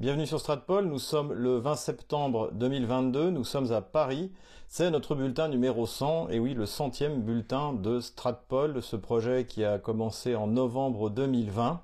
Bienvenue sur Stratpol, nous sommes le 20 septembre 2022, nous sommes à Paris, c'est notre bulletin numéro 100, et oui, le centième bulletin de Stratpol, ce projet qui a commencé en novembre 2020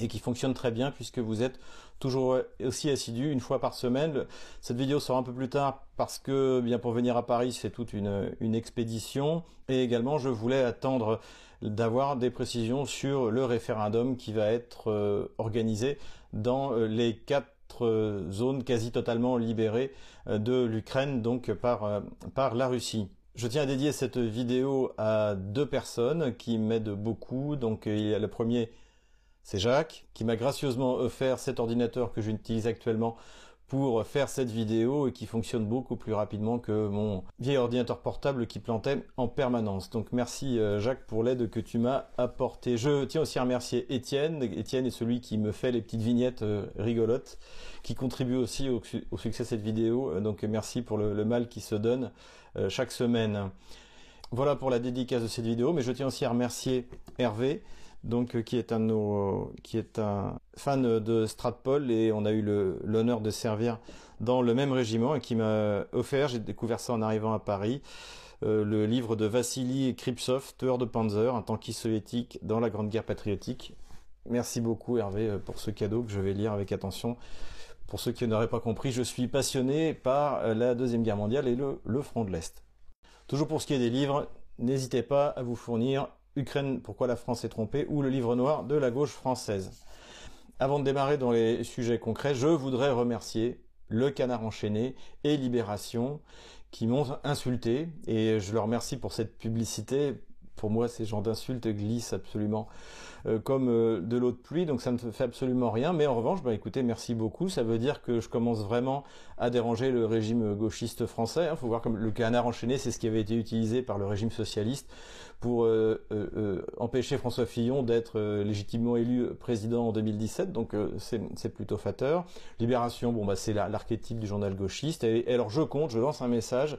et qui fonctionne très bien puisque vous êtes toujours aussi assidu une fois par semaine. Cette vidéo sera un peu plus tard parce que bien pour venir à Paris c'est toute une, une expédition et également je voulais attendre d'avoir des précisions sur le référendum qui va être euh, organisé dans euh, les quatre euh, zones quasi totalement libérées de l'Ukraine donc par, par la Russie. Je tiens à dédier cette vidéo à deux personnes qui m'aident beaucoup. Donc il y a le premier c'est Jacques qui m'a gracieusement offert cet ordinateur que j'utilise actuellement pour faire cette vidéo et qui fonctionne beaucoup plus rapidement que mon vieil ordinateur portable qui plantait en permanence. Donc merci euh, Jacques pour l'aide que tu m'as apportée. Je tiens aussi à remercier Étienne. Étienne est celui qui me fait les petites vignettes euh, rigolotes, qui contribue aussi au, succès de cette vidéo. Euh, donc merci pour le, mal qui se donne chaque semaine. Voilà pour la dédicace de cette vidéo, mais je tiens aussi à remercier Hervé donc euh, qui est un fan de Stratpol et on a eu l'honneur de servir dans le même régiment et qui m'a offert, j'ai découvert ça en arrivant à Paris, euh, le livre de Vassili Kripsov, tueur de Panzer, un tankiste soviétique dans la Grande Guerre patriotique. Merci beaucoup Hervé euh, pour ce cadeau que je vais lire avec attention. Pour ceux qui n'auraient pas compris, je suis passionné par la Deuxième Guerre mondiale et le front de l'Est. Toujours pour ce qui est des livres, n'hésitez pas à vous fournir Ukraine, pourquoi la France est trompée, ou le livre noir de la gauche française. Avant de démarrer dans les sujets concrets, je voudrais remercier le Canard enchaîné et Libération qui m'ont insulté et je leur remercie pour cette publicité pour moi, ces genres d'insultes glissent absolument euh, comme euh, de l'eau de pluie, donc ça ne fait absolument rien. Mais en revanche, bah, écoutez, merci beaucoup. Ça veut dire que je commence vraiment à déranger le régime gauchiste français. Il hein. faut voir comme le canard enchaîné, c'est ce qui avait été utilisé par le régime socialiste pour euh, empêcher François Fillon d'être légitimement élu président en 2017. Donc c'est plutôt fateur. Libération, bon bah c'est l'archétype du journal gauchiste. Et, et alors je compte, je lance un message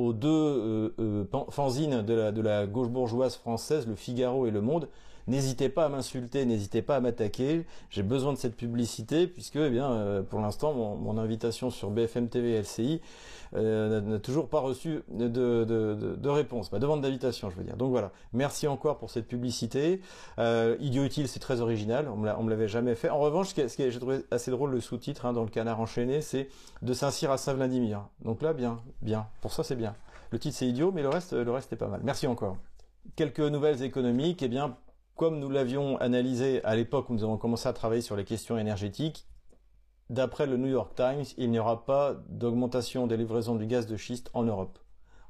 aux deux euh, euh, fanzines de la, de la gauche bourgeoise française, Le Figaro et Le Monde, n'hésitez pas à m'insulter, n'hésitez pas à m'attaquer. J'ai besoin de cette publicité puisque, eh bien, euh, pour l'instant, mon, invitation sur BFM TV LCI euh, n'a toujours pas reçu de réponse, ma demande d'invitation, je veux dire. Donc voilà, merci encore pour cette publicité. Euh, Idiot utile, c'est très original, on me l'avait jamais fait. En revanche, ce que, j'ai trouvé assez drôle le sous-titre hein, dans le Canard enchaîné, c'est de Saint-Cyr à Saint-Vladimir. Donc là, bien, bien. Pour ça, c'est bien. Le titre c'est idiot, mais le reste, le reste est pas mal. Merci encore. Quelques nouvelles économiques. Eh bien, comme nous l'avions analysé à l'époque où nous avons commencé à travailler sur les questions énergétiques, d'après le New York Times, il n'y aura pas d'augmentation des livraisons du gaz de schiste en Europe.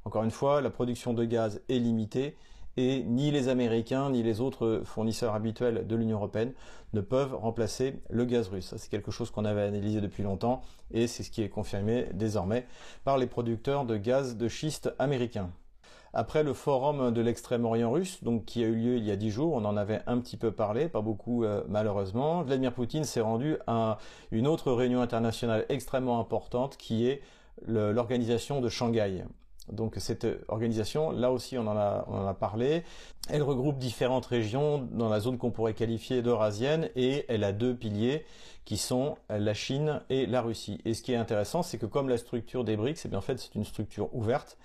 Encore une fois, la production de gaz est limitée et ni les Américains ni les autres fournisseurs habituels de l'Union européenne ne peuvent remplacer le gaz russe. C'est quelque chose qu'on avait analysé depuis longtemps et c'est ce qui est confirmé désormais par les producteurs de gaz de schiste américains. Après le forum de l'extrême-orient russe, donc qui a eu lieu il y a dix jours, on en avait un petit peu parlé, pas beaucoup euh, malheureusement. Vladimir Poutine s'est rendu à une autre réunion internationale extrêmement importante qui est l'organisation de Shanghai. Donc cette organisation, là aussi on en a, parlé, elle regroupe différentes régions dans la zone qu'on pourrait qualifier d'eurasienne et elle a deux piliers qui sont la Chine et la Russie. Et ce qui est intéressant, c'est que comme la structure des BRICS, eh bien en fait c'est une structure ouverte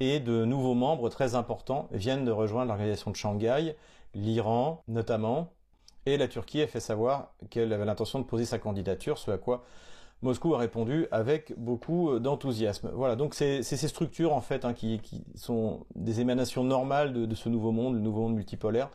et de nouveaux membres très importants viennent de rejoindre l'organisation de Shanghai, l'Iran notamment, et la Turquie a fait savoir qu'elle avait l'intention de poser sa candidature, ce à quoi Moscou a répondu avec beaucoup d'enthousiasme. Voilà, donc c'est ces structures en fait hein, qui, sont des émanations normales de, de, ce nouveau monde, le nouveau monde multipolaire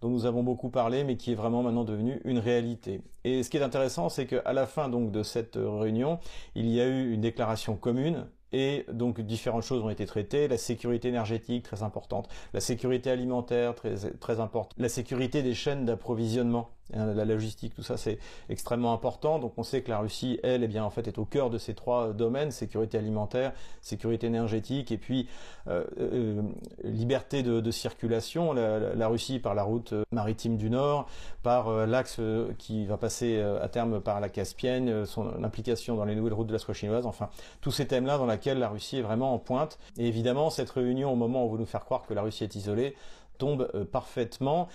dont nous avons beaucoup parlé, mais qui est vraiment maintenant devenu une réalité. Et ce qui est intéressant, c'est qu'à la fin donc de cette réunion, il y a eu une déclaration commune et donc différentes choses ont été traitées, la sécurité énergétique très importante, la sécurité alimentaire très très importante, la sécurité des chaînes d'approvisionnement la logistique, tout ça, c'est extrêmement important. Donc, on sait que la Russie, elle, eh bien, en fait, est au cœur de ces trois domaines sécurité alimentaire, sécurité énergétique, et puis euh, euh, liberté de, circulation. La, Russie, par la route maritime du Nord, par euh, l'axe qui va passer à terme par la Caspienne, son implication dans les nouvelles routes de la soie chinoise. Enfin, tous ces thèmes-là dans lesquels la Russie est vraiment en pointe. Et évidemment, cette réunion, au moment où on veut nous faire croire que la Russie est isolée, tombe parfaitement.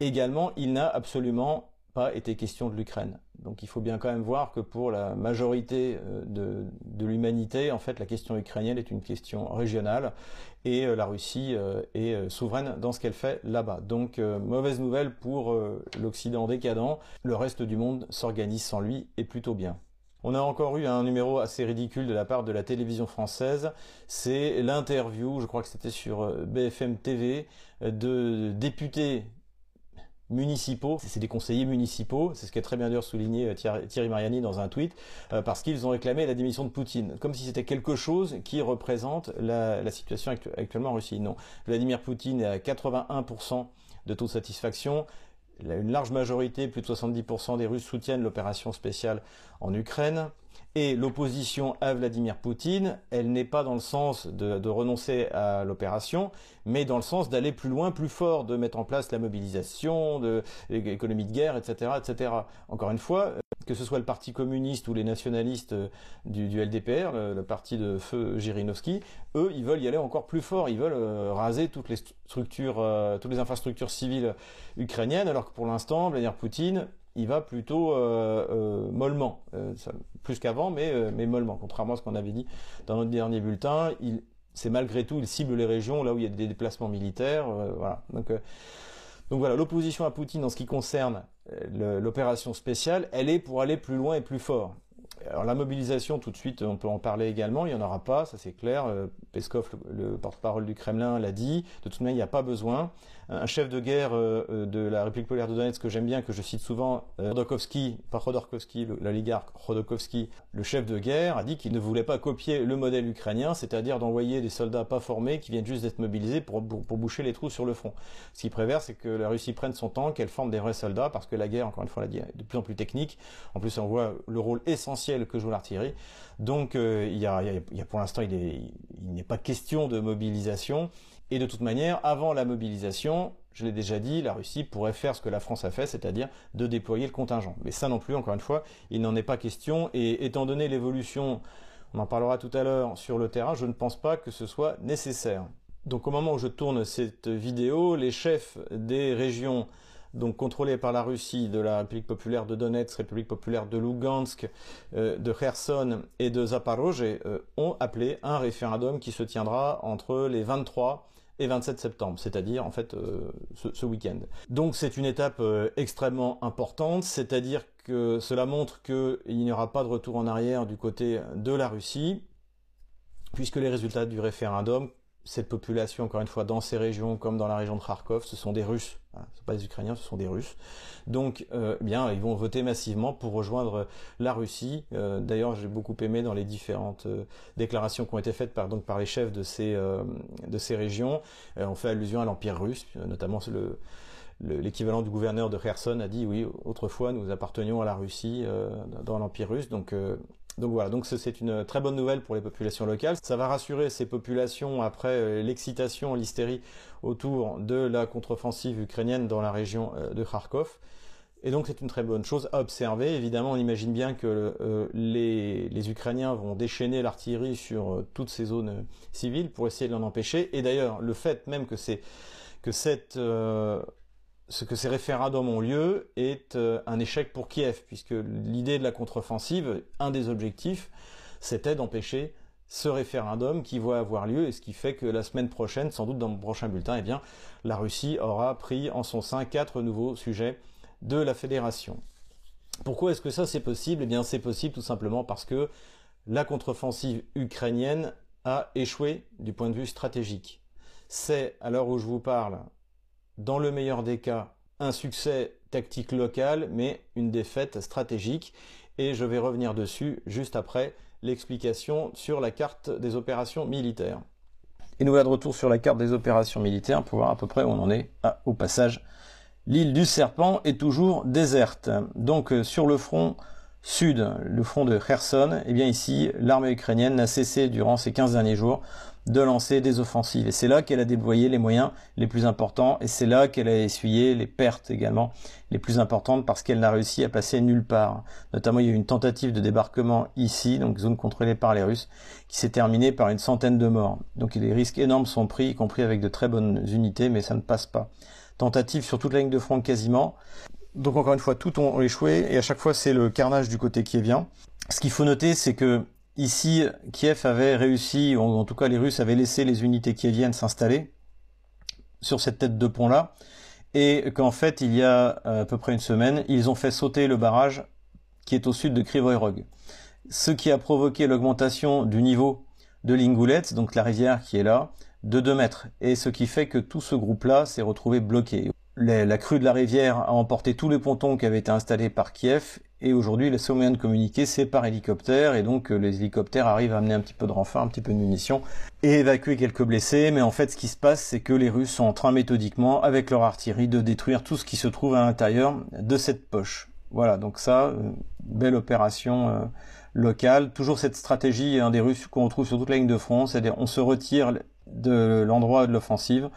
Également, il n'a absolument pas été question de l'Ukraine. Donc il faut bien quand même voir que pour la majorité euh, de, l'humanité, en fait, la question ukrainienne est une question régionale et euh, la Russie euh, est souveraine dans ce qu'elle fait là-bas. Donc mauvaise nouvelle pour l'Occident décadent, le reste du monde s'organise sans lui et plutôt bien. On a encore eu un numéro assez ridicule de la part de la télévision française. C'est l'interview, je crois que c'était sur BFM TV, de députés municipaux, c'est des conseillers municipaux, c'est ce qu'a très bien d'ailleurs souligné euh, Thierry Mariani dans un tweet, euh, parce qu'ils ont réclamé la démission de Poutine, comme si c'était quelque chose qui représente la, situation actuellement en Russie. Non, Vladimir Poutine est à 81% de taux de satisfaction, une large majorité, plus de 70% des Russes soutiennent l'opération spéciale en Ukraine. Et l'opposition à Vladimir Poutine, elle n'est pas dans le sens de, renoncer à l'opération, mais dans le sens d'aller plus loin, plus fort, de mettre en place la mobilisation, de l'économie de guerre, etc.. Encore une fois, que ce soit le Parti communiste ou les nationalistes du, LDPR, le, parti de feu Jirinovski, eux, ils veulent y aller encore plus fort. Ils veulent euh, raser toutes les structures, euh, toutes les infrastructures civiles ukrainiennes, alors que pour l'instant, Vladimir Poutine, il va plutôt euh, euh, mollement, euh, plus qu'avant, mais, mollement. Contrairement à ce qu'on avait dit dans notre dernier bulletin, c'est malgré tout, il cible les régions là où il y a des déplacements militaires. voilà. Donc, donc voilà, l'opposition à Poutine en ce qui concerne l'opération spéciale, elle est pour aller plus loin et plus fort. Alors la mobilisation, tout de suite, on peut en parler également, il n'y en aura pas, ça c'est clair. Peskov, le, porte-parole du Kremlin, l'a dit. De toute manière, il n'y a pas besoin un chef de guerre euh, euh, de la République populaire de Donetsk que j'aime bien, que je cite souvent, euh, Rodokowski, pas Rodorkovski, l'oligarque Rodokowski, le chef de guerre, a dit qu'il ne voulait pas copier le modèle ukrainien, c'est-à-dire d'envoyer des soldats pas formés qui viennent juste d'être mobilisés pour, pour, boucher les trous sur le front. Ce qui prévère, c'est que la Russie prenne son temps, qu'elle forme des vrais soldats, parce que la guerre, encore une fois, est de plus en plus technique. En plus, on voit le rôle essentiel que joue l'artillerie. Donc, a, il, y a, pour l'instant, il n'est pas question de mobilisation. Et de toute manière, avant la mobilisation, je l'ai déjà dit, la Russie pourrait faire ce que la France a fait, c'est-à-dire de déployer le contingent. Mais ça non plus, encore une fois, il n'en est pas question. Et étant donné l'évolution, on en parlera tout à l'heure sur le terrain, je ne pense pas que ce soit nécessaire. Donc au moment où je tourne cette vidéo, les chefs des régions donc contrôlées par la Russie, de la République populaire de Donetsk, République populaire de Lugansk, euh, de Kherson et de Zaporozhye, euh, ont appelé un référendum qui se tiendra entre les 23 et 27 septembre, c'est-à-dire en fait euh, ce, week-end. Donc c'est une étape extrêmement importante, c'est-à-dire que cela montre qu'il n'y aura pas de retour en arrière du côté de la Russie, puisque les résultats du référendum cette population, encore une fois, dans ces régions, comme dans la région de Kharkov, ce sont des Russes. Ce ne sont pas des Ukrainiens, ce sont des Russes. Donc, euh, eh bien, ils vont voter massivement pour rejoindre la Russie. Euh, d'ailleurs, j'ai beaucoup aimé dans les différentes euh, déclarations qui ont été faites par, donc, par les chefs de ces, de ces régions. on fait allusion à l'Empire russe, notamment le, l'équivalent du gouverneur de Kherson a dit oui, autrefois nous appartenions à la Russie dans l'Empire russe. Donc donc voilà, donc c'est une très bonne nouvelle pour les populations locales. Ça va rassurer ces populations après euh, l'excitation, l'hystérie autour de la contre-offensive ukrainienne dans la région euh, de Kharkov. Et donc c'est une très bonne chose à observer. Évidemment, on imagine bien que euh, les, Ukrainiens vont déchaîner l'artillerie sur toutes ces zones civiles pour essayer de l'en empêcher. Et d'ailleurs, le fait même que, que cette ce que ces référendums ont lieu est euh, un échec pour Kiev, puisque l'idée de la contre-offensive, un des objectifs, c'était d'empêcher ce référendum qui va avoir lieu, et ce qui fait que la semaine prochaine, sans doute dans le prochain bulletin, eh bien, la Russie aura pris en son sein quatre nouveaux sujets de la fédération. Pourquoi est-ce que ça c'est possible? Eh bien, c'est possible tout simplement parce que la contre-offensive ukrainienne a échoué du point de vue stratégique. C'est, à l'heure où je vous parle, dans le meilleur des cas, un succès tactique local, mais une défaite stratégique. Et je vais revenir dessus juste après l'explication sur la carte des opérations militaires. Et nous voilà de retour sur la carte des opérations militaires pour voir à peu près où on en est. Ah, au passage, l'île du Serpent est toujours déserte. Donc euh, sur le front sud, le front de Kherson, et eh bien ici, l'armée ukrainienne n'a cessé durant ces 15 derniers jours de lancer des offensives. Et c'est là qu'elle a déployé les moyens les plus importants, et c'est là qu'elle a essuyé les pertes également les plus importantes, parce qu'elle n'a réussi à passer nulle part. Notamment, il y a eu une tentative de débarquement ici, donc zone contrôlée par les Russes, qui s'est terminée par une centaine de morts. Donc des risques énormes sont pris, y compris avec de très bonnes unités, mais ça ne passe pas. Tentative sur toute la ligne de front quasiment. Donc encore une fois, tout ont échoué et à chaque fois c'est le carnage du côté qui vient. Ce qu'il faut noter, c'est que ici, Kiev avait réussi, ou en tout cas les Russes avaient laissé les unités kieviennes s'installer sur cette tête de pont là, et qu'en fait il y a à peu près une semaine, ils ont fait sauter le barrage qui est au sud de Krivoy Rog. Ce qui a provoqué l'augmentation du niveau de l'Ingoulet, donc la rivière qui est là, de 2 mètres. Et ce qui fait que tout ce groupe-là s'est retrouvé bloqué. La crue de la rivière a emporté tous les pontons qui avaient été installés par Kiev et aujourd'hui le seul moyen de communiquer c'est par hélicoptère et donc euh, les hélicoptères arrivent à amener un petit peu de renfort, un petit peu de munitions et évacuer quelques blessés. Mais en fait ce qui se passe c'est que les Russes sont en train méthodiquement avec leur artillerie de détruire tout ce qui se trouve à l'intérieur de cette poche. Voilà donc ça, euh, belle opération. Euh, locale. Toujours cette stratégie des Russes qu'on retrouve sur toute la ligne de front, c'est-à-dire on se retire de l'endroit de l'offensive,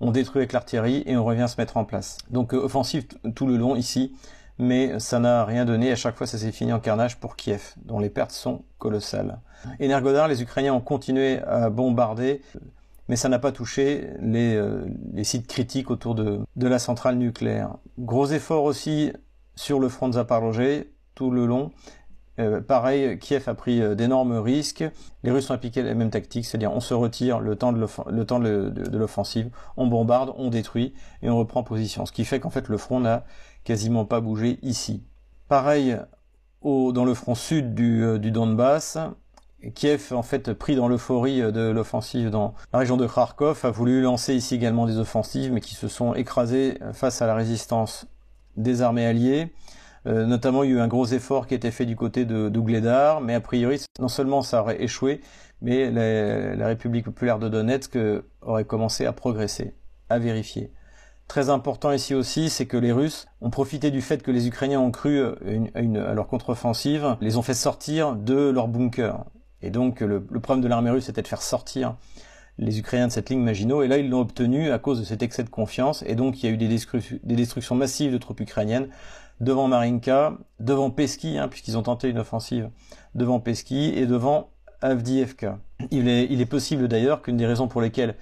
on détruit avec l'artillerie et on revient se mettre en place. Donc euh, offensive tout le long ici, mais ça n'a rien donné. À chaque fois, ça s'est fini en carnage pour Kiev, dont les pertes sont colossales. Energodar, les Ukrainiens ont continué à bombarder, mais ça n'a pas touché les, euh, les, sites critiques autour de, de la centrale nucléaire. Gros effort aussi sur le front de Zaporozhye tout le long, euh, pareil, Kiev a pris euh, d'énormes risques. Les Russes ont appliqué la même tactique, c'est-à-dire on se retire le temps de l'offensive, on bombarde, on détruit et on reprend position. Ce qui fait qu'en fait le front n'a quasiment pas bougé ici. Pareil dans le front sud du, euh, du Donbass, Kiev, en fait, pris dans l'euphorie de l'offensive dans la région de Kharkov, a voulu lancer ici également des offensives, mais qui se sont écrasées face à la résistance des armées alliées. Euh, notamment, il y a eu un gros effort qui a été fait du côté de d'Ougledar, mais a priori, non seulement ça aurait échoué, mais la, République populaire de Donetsk aurait commencé à progresser, à vérifier. Très important ici aussi, c'est que les Russes ont profité du fait que les Ukrainiens ont cru à leur contre-offensive, les ont fait sortir de leur bunker. Et donc le, problème de l'armée russe était de faire sortir les Ukrainiens de cette ligne Maginot, et là ils l'ont obtenu à cause de cet excès de confiance, et donc il y a eu des, des destructions massives de troupes ukrainiennes, devant Marinka, devant Peski, hein, puisqu'ils ont tenté une offensive devant Peski, et devant Avdiivka. Il est, possible d'ailleurs qu'une des raisons pour lesquelles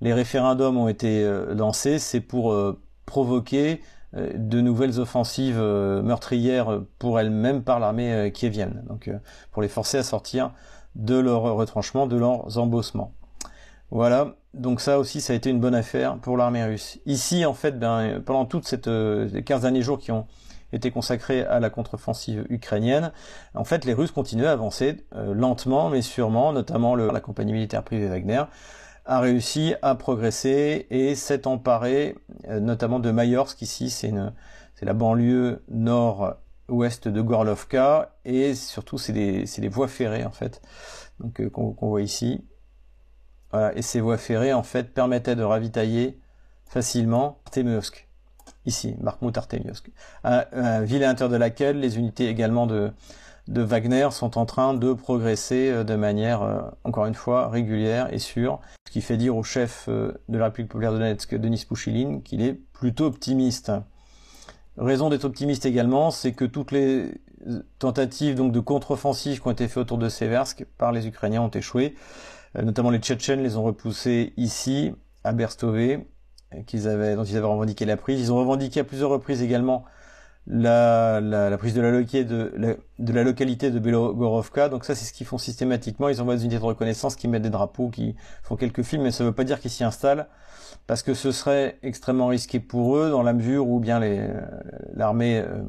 les référendums ont été euh, lancés, c'est pour euh, provoquer euh, de nouvelles offensives meurtrières pour elles-mêmes par l'armée kievienne, donc pour les forcer à sortir de leur retranchement, de leurs embossements. Voilà, donc ça aussi, ça a été une bonne affaire pour l'armée russe. Ici, en fait, ben, pendant toutes les 15 derniers jours qui ont était consacré à la contre-offensive ukrainienne. En fait, les Russes continuaient à avancer euh, lentement mais sûrement, notamment la compagnie militaire privée Wagner a réussi à progresser et s'est emparé euh, notamment de Mayorsk ici, c'est la banlieue nord-ouest de Gorlovka et surtout c'est des, voies ferrées en fait donc euh, qu'on voit ici. Voilà, et ces voies ferrées en fait permettaient de ravitailler facilement Temeovsk ici, un, un ville à l'intérieur de laquelle les unités également de, de Wagner sont en train de progresser euh, de manière, euh, encore une fois, régulière et sûre, ce qui fait dire au chef euh, de la République populaire de Donetsk, Denis Pouchiline, qu'il est plutôt optimiste. Raison d'être optimiste également, c'est que toutes les tentatives donc de contre-offensive qui ont été faites autour de Seversk par les Ukrainiens ont échoué. Notamment les Tchétchènes les ont repoussés ici, à Berstové, qu'ils avaient, dont ils avaient revendiqué la prise. Ils ont revendiqué à plusieurs reprises également la, la, prise de la, de, de la localité de Belogorovka. Donc ça, c'est ce qu'ils font systématiquement. Ils envoient des unités de reconnaissance qui mettent des drapeaux, qui font quelques films, mais ça ne veut pas dire qu'ils s'y installent, parce que ce serait extrêmement risqué pour eux, dans la mesure où bien les, l'armée, euh,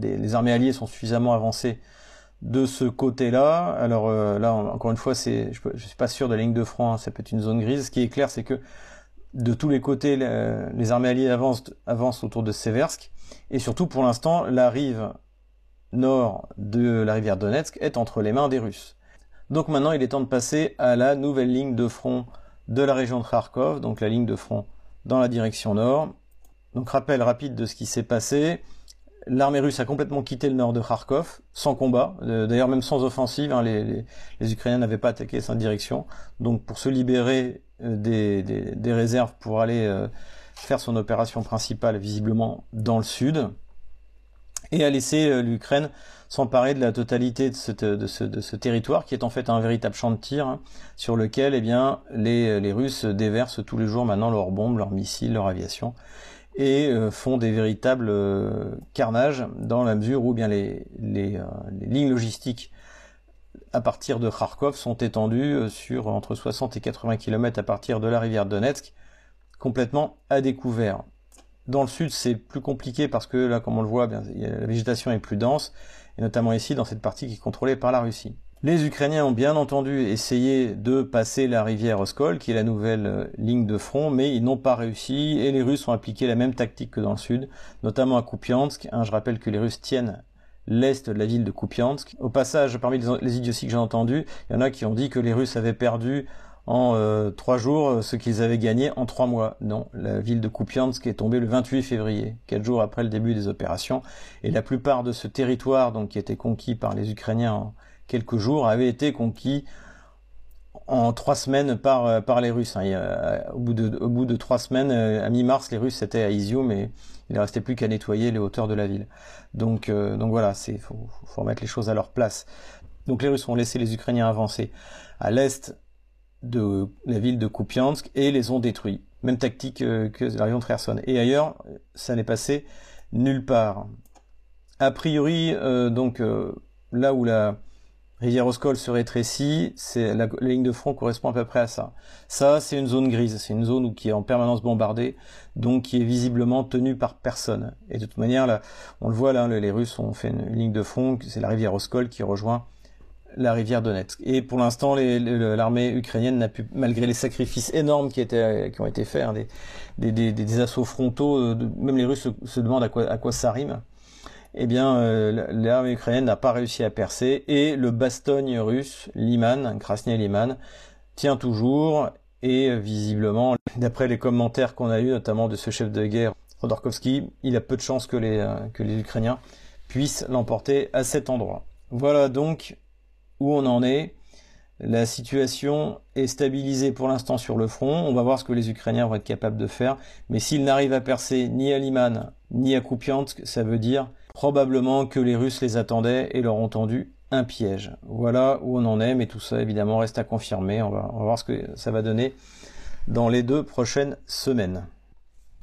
les armées alliées sont suffisamment avancées de ce côté-là. Alors euh, là, encore une fois, je, je suis pas sûr de la ligne de front, hein, ça peut être une zone grise. Ce qui est clair, c'est que de tous les côtés, les armées alliées avancent, autour de Seversk. Et surtout, pour l'instant, la rive nord de la rivière Donetsk est entre les mains des Russes. Donc maintenant, il est temps de passer à la nouvelle ligne de front de la région de Kharkov, donc la ligne de front dans la direction nord. Donc rappel rapide de ce qui s'est passé. L'armée russe a complètement quitté le nord de Kharkov, sans combat, euh, d'ailleurs même sans offensive, hein, les, Ukrainiens n'avaient pas attaqué cette direction. Donc pour se libérer euh, des, réserves pour aller euh, faire son opération principale visiblement dans le sud, et a laissé l'Ukraine s'emparer de la totalité de, ce, territoire, qui est en fait un véritable champ de tir, hein, sur lequel eh bien, les, Russes déversent tous les jours maintenant leurs bombes, leurs missiles, leur aviation et euh, font des véritables carnages dans la mesure où bien les, les, les, lignes logistiques à partir de Kharkov sont étendues sur entre 60 et 80 km à partir de la rivière Donetsk, complètement à découvert. Dans le sud, c'est plus compliqué parce que là, comme on le voit, la végétation est plus dense, et notamment ici dans cette partie qui est contrôlée par la Russie. Les Ukrainiens ont bien entendu essayé de passer la rivière Oskol, qui est la nouvelle euh, ligne de front, mais ils n'ont pas réussi et les Russes ont appliqué la même tactique que dans le sud, notamment à Kupiansk. Hein, je rappelle que les Russes tiennent l'est de la ville de Kupiansk. Au passage, parmi les idioties que j'ai entendues, il y en a qui ont dit que les Russes avaient perdu en euh, trois jours euh, ce qu'ils avaient gagné en trois mois. Non, la ville de Kupiansk est tombée le 28 février, quatre jours après le début des opérations, et la plupart de ce territoire donc qui était conquis par les Ukrainiens quelques jours, avait été conquis en trois semaines par, euh, par les Russes. Hein. au, bout de, au trois semaines, à mi-mars, les Russes étaient à Izium mais il ne restait plus qu'à nettoyer les hauteurs de la ville. Donc, euh, donc voilà, il faut, remettre les choses à leur place. Donc les Russes ont laissé les Ukrainiens avancer à l'est de la ville de Kupiansk et les ont détruits. Même tactique que la région de Kherson. Et ailleurs, ça n'est passé nulle part. A priori, donc là où la, rivière Oskol se rétrécit, c'est la, ligne de front correspond à peu près à ça. Ça, c'est une zone grise, c'est une zone qui est en permanence bombardée, donc qui est visiblement tenue par personne. Et de toute manière, là, on le voit là, les Russes ont fait une, ligne de front, c'est la rivière Oskol qui rejoint la rivière Donetsk. Et pour l'instant, l'armée ukrainienne n'a pu, malgré les sacrifices énormes qui, étaient, qui ont été faits, hein, des, assauts frontaux, euh, même les Russes se, demandent à quoi ça rime eh bien, euh, l'armée ukrainienne n'a pas réussi à percer et le Bastogne russe, Liman, Krasny Liman, tient toujours et visiblement, d'après les commentaires qu'on a eus, notamment de ce chef de guerre, Rodorkovski, il a peu de chances que les, euh, que les Ukrainiens puissent l'emporter à cet endroit. Voilà donc où on en est. La situation est stabilisée pour l'instant sur le front. On va voir ce que les Ukrainiens vont être capables de faire. Mais s'ils n'arrivent à percer ni à Liman ni à Kupiansk, ça veut dire Probablement que les Russes les attendaient et leur ont tendu un piège. Voilà où on en est, mais tout ça évidemment reste à confirmer. On va, voir ce que ça va donner dans les deux prochaines semaines.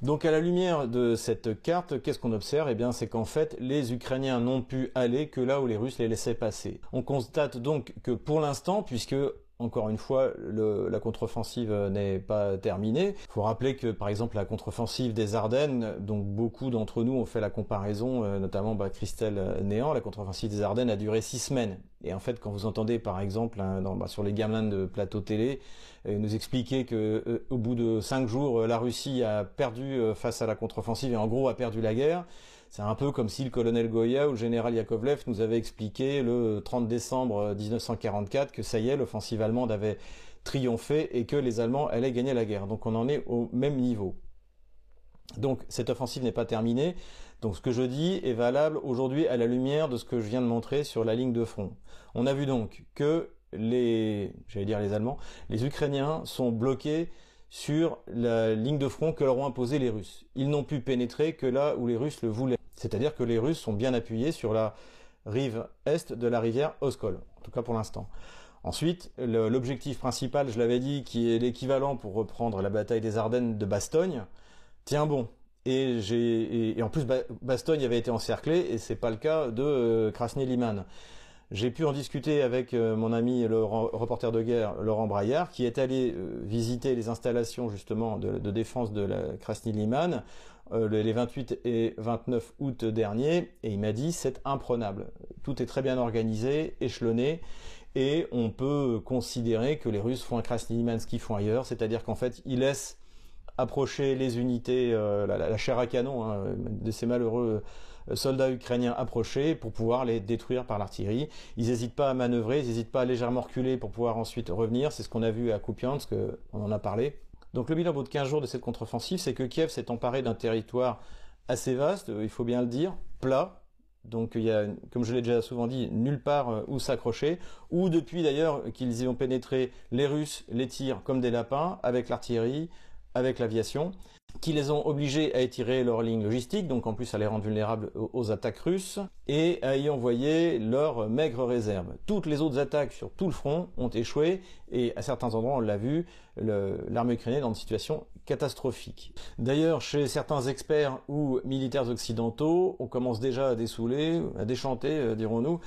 Donc à la lumière de cette carte, qu'est-ce qu'on observe? Eh bien c'est qu'en fait les Ukrainiens n'ont pu aller que là où les Russes les laissaient passer. On constate donc que pour l'instant, puisque encore une fois, la contre-offensive n'est pas terminée. Il faut rappeler que, par exemple, la contre-offensive des Ardennes, donc beaucoup d'entre nous ont fait la comparaison, euh, notamment bah, Christelle Néant, la contre-offensive des Ardennes a duré six semaines. Et en fait, quand vous entendez, par exemple, hein, bah, sur les gamelins de plateau télé, euh, nous expliquer que euh, au bout de cinq jours, la Russie a perdu face à la contre-offensive et en gros a perdu la guerre, c'est un peu comme si le colonel Goya ou le général Yakovlev nous avait expliqué le 30 décembre 1944 que ça y est, l'offensive allemande avait triomphé et que les Allemands allaient gagner la guerre. Donc on en est au même niveau. Donc cette offensive n'est pas terminée. Donc ce que je dis est valable aujourd'hui à la lumière de ce que je viens de montrer sur la ligne de front. On a vu donc que les, j'allais dire les Allemands, les Ukrainiens sont bloqués sur la ligne de front que leur ont imposé les Russes. Ils n'ont pu pénétrer que là où les Russes le voulaient. C'est-à-dire que les Russes sont bien appuyés sur la rive est de la rivière Oskol, en tout cas pour l'instant. Ensuite, l'objectif principal, je l'avais dit, qui est l'équivalent pour reprendre la bataille des Ardennes de Bastogne, tient bon. Et, en plus, Bastogne avait été encerclé, et c'est pas le cas de euh, Krasny-Liman. J'ai pu en discuter avec euh, mon ami le reporter de guerre Laurent Braillard, qui est allé euh, visiter les installations justement de, défense de la Krasny Liman euh, les 28 et 29 août dernier, et il m'a dit c'est imprenable. Tout est très bien organisé, échelonné, et on peut considérer que les Russes font un Krasny Liman ce qu'ils font ailleurs, c'est-à-dire qu'en fait ils laissent approcher les unités, la, chair à canon hein, de ces malheureux soldats ukrainiens approcher pour pouvoir les détruire par l'artillerie. Ils n'hésitent pas à manœuvrer, ils n'hésitent pas à légèrement reculer pour pouvoir ensuite revenir. C'est ce qu'on a vu à Kupiansk, on en a parlé. Donc le bilan au bout de 15 jours de cette contre-offensive, c'est que Kiev s'est emparé d'un territoire assez vaste, il faut bien le dire, plat, donc il y a, comme je l'ai déjà souvent dit, nulle part euh, où s'accrocher, ou depuis d'ailleurs qu'ils y ont pénétré, les Russes les tirent comme des lapins, avec l'artillerie, avec l'aviation. Qui les ont obligés à étirer leur ligne logistique, donc en plus à les rendre vulnérables aux attaques russes, et à y envoyer leurs maigres réserves. Toutes les autres attaques sur tout le front ont échoué, et à certains endroits, on l'a vu, l'armée ukrainienne est dans une situation catastrophique. D'ailleurs, chez certains experts ou militaires occidentaux, on commence déjà à dessouler, à déchanter, euh, dirons-nous.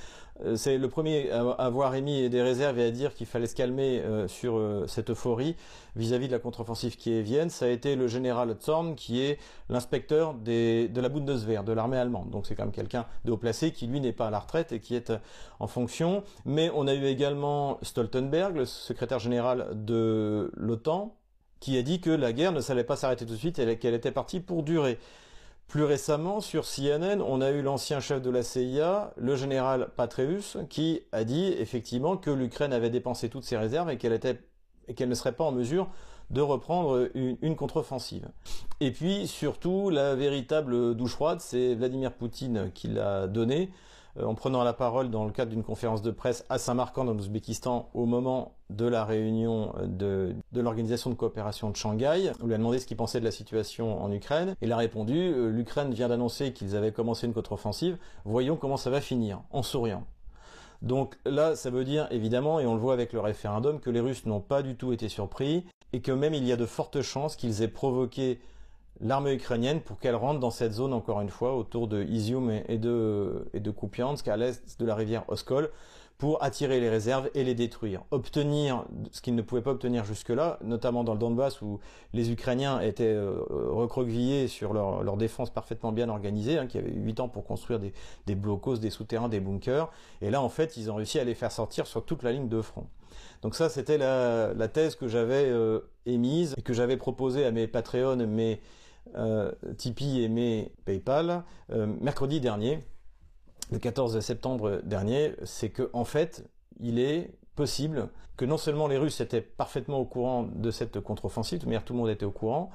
Euh, c'est le premier à avoir émis des réserves et à dire qu'il fallait se calmer euh, sur cette euphorie vis-à-vis de la contre-offensive qui est Vienne. Ça a été le général Zorn, qui est l'inspecteur de la Bundeswehr, de l'armée allemande. Donc c'est quand même quelqu'un de haut placé qui, lui, n'est pas à la retraite et qui est en fonction. Mais on a eu également Stoltenberg, secrétaire général de l'OTAN, qui a dit que la guerre ne s'allait pas s'arrêter tout de suite et qu'elle était partie pour durer. Plus récemment, sur CNN, on a eu l'ancien chef de la CIA, le général Patreus, qui a dit effectivement que l'Ukraine avait dépensé toutes ses réserves et qu'elle ne serait pas en mesure de reprendre une, une contre-offensive. Et puis surtout, la véritable douche froide, c'est Vladimir Poutine qui l'a donnée en prenant la parole dans le cadre d'une conférence de presse à Samarkand en Ouzbékistan au moment de la réunion de, l'organisation de coopération de Shanghai. On lui a demandé ce qu'il pensait de la situation en Ukraine. Il a répondu euh, l'Ukraine vient d'annoncer qu'ils avaient commencé une contre-offensive. Voyons comment ça va finir, en souriant. Donc là, ça veut dire évidemment, et on le voit avec le référendum, que les Russes n'ont pas du tout été surpris et que même il y a de fortes chances qu'ils aient provoqué l'armée ukrainienne pour qu'elle rentre dans cette zone encore une fois autour de Izium et de, et de Kupiansk à l'est de la rivière Oskol pour attirer les réserves et les détruire. Obtenir ce qu'ils ne pouvaient pas obtenir jusque-là, notamment dans le Donbass où les Ukrainiens étaient euh, recroquevillés sur leur, leur, défense parfaitement bien organisée, hein, qui avait 8 ans pour construire des, des blocos, des souterrains, des bunkers. Et là, en fait, ils ont réussi à les faire sortir sur toute la ligne de front. Donc ça, c'était la, la, thèse que j'avais euh, émise et que j'avais proposée à mes Patreons, mes euh, Tipeee mes PayPal euh, mercredi dernier, le 14 septembre dernier, c'est que en fait, il est possible que non seulement les Russes étaient parfaitement au courant de cette contre-offensive, tout le monde était au courant,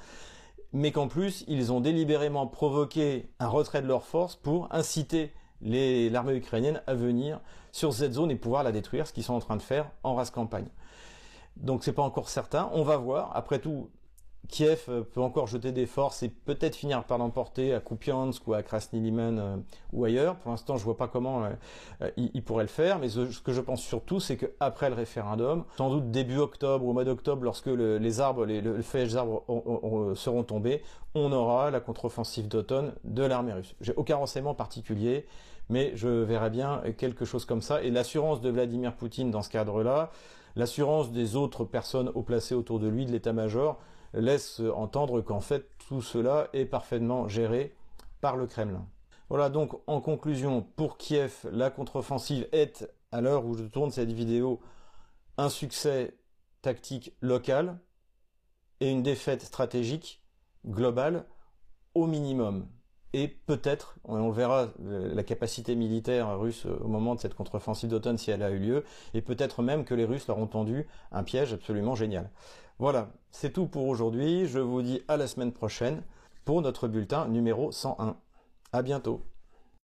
mais qu'en plus, ils ont délibérément provoqué un retrait de leurs forces pour inciter l'armée ukrainienne à venir sur cette zone et pouvoir la détruire, ce qu'ils sont en train de faire en race campagne. Donc c'est pas encore certain, on va voir. Après tout, Kiev euh, peut encore jeter des forces et peut-être finir par l'emporter à Kupiansk ou à Krasny Liman euh, ou ailleurs. Pour l'instant, je vois pas comment euh, il, pourrait le faire, mais ce, que je pense surtout, c'est qu'après le référendum, sans doute début octobre ou mois d'octobre, lorsque les arbres, les, le feuillage des arbres seront tombés, on aura la contre-offensive d'automne de l'armée russe. J'ai aucun renseignement particulier, mais je verrai bien quelque chose comme ça. Et l'assurance de Vladimir Poutine dans ce cadre-là, l'assurance des autres personnes au placées autour de lui, de l'état-major, laisse entendre qu'en fait tout cela est parfaitement géré par le Kremlin. Voilà donc en conclusion, pour Kiev, la contre-offensive est, à l'heure où je tourne cette vidéo, un succès tactique local et une défaite stratégique globale au minimum. Et peut-être, on verra la capacité militaire russe au moment de cette contre-offensive d'automne si elle a eu lieu, et peut-être même que les Russes leur ont tendu un piège absolument génial. Voilà, c'est tout pour aujourd'hui. Je vous dis à la semaine prochaine pour notre bulletin numéro 101. À bientôt.